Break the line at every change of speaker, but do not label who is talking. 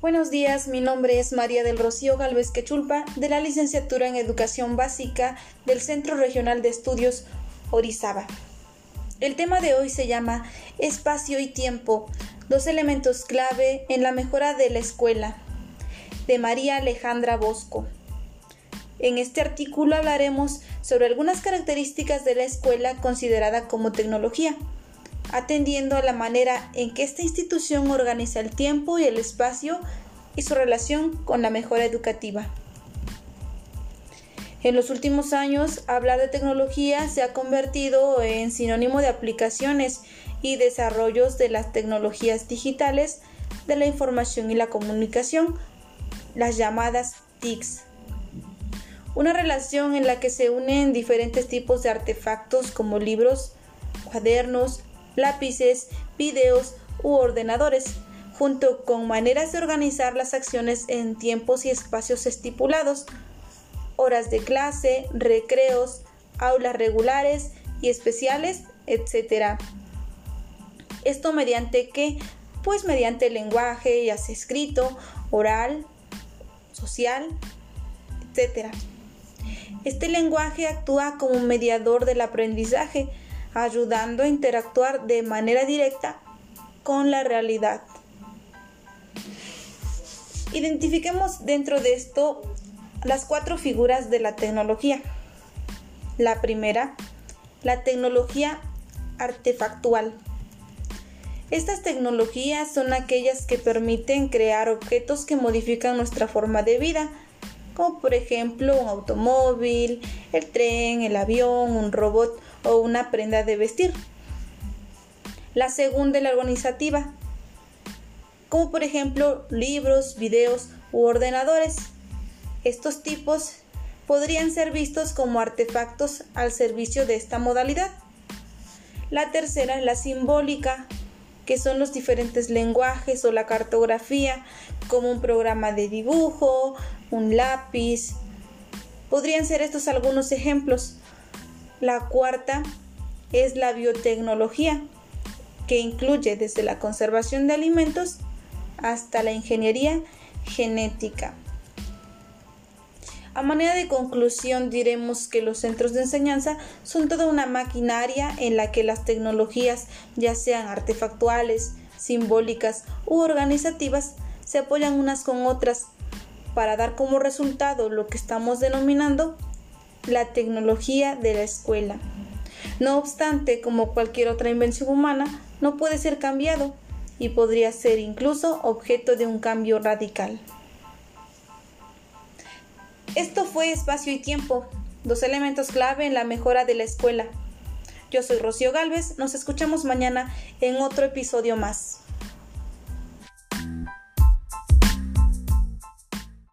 Buenos días, mi nombre es María del Rocío Galvez Quechulpa, de la licenciatura en Educación Básica del Centro Regional de Estudios Orizaba. El tema de hoy se llama Espacio y tiempo, dos elementos clave en la mejora de la escuela, de María Alejandra Bosco. En este artículo hablaremos sobre algunas características de la escuela considerada como tecnología atendiendo a la manera en que esta institución organiza el tiempo y el espacio y su relación con la mejora educativa. En los últimos años, hablar de tecnología se ha convertido en sinónimo de aplicaciones y desarrollos de las tecnologías digitales de la información y la comunicación, las llamadas TICs. Una relación en la que se unen diferentes tipos de artefactos como libros, cuadernos, lápices, videos u ordenadores, junto con maneras de organizar las acciones en tiempos y espacios estipulados, horas de clase, recreos, aulas regulares y especiales, etc. Esto mediante qué? Pues mediante el lenguaje, ya sea escrito, oral, social, etc. Este lenguaje actúa como un mediador del aprendizaje, ayudando a interactuar de manera directa con la realidad. Identifiquemos dentro de esto las cuatro figuras de la tecnología. La primera, la tecnología artefactual. Estas tecnologías son aquellas que permiten crear objetos que modifican nuestra forma de vida, como por ejemplo un automóvil, el tren, el avión, un robot o una prenda de vestir. La segunda es la organizativa, como por ejemplo libros, videos u ordenadores. Estos tipos podrían ser vistos como artefactos al servicio de esta modalidad. La tercera es la simbólica, que son los diferentes lenguajes o la cartografía, como un programa de dibujo, un lápiz. Podrían ser estos algunos ejemplos. La cuarta es la biotecnología, que incluye desde la conservación de alimentos hasta la ingeniería genética. A manera de conclusión diremos que los centros de enseñanza son toda una maquinaria en la que las tecnologías, ya sean artefactuales, simbólicas u organizativas, se apoyan unas con otras para dar como resultado lo que estamos denominando la tecnología de la escuela. No obstante, como cualquier otra invención humana, no puede ser cambiado y podría ser incluso objeto de un cambio radical. Esto fue espacio y tiempo, dos elementos clave en la mejora de la escuela. Yo soy Rocío Galvez, nos escuchamos mañana en otro episodio más.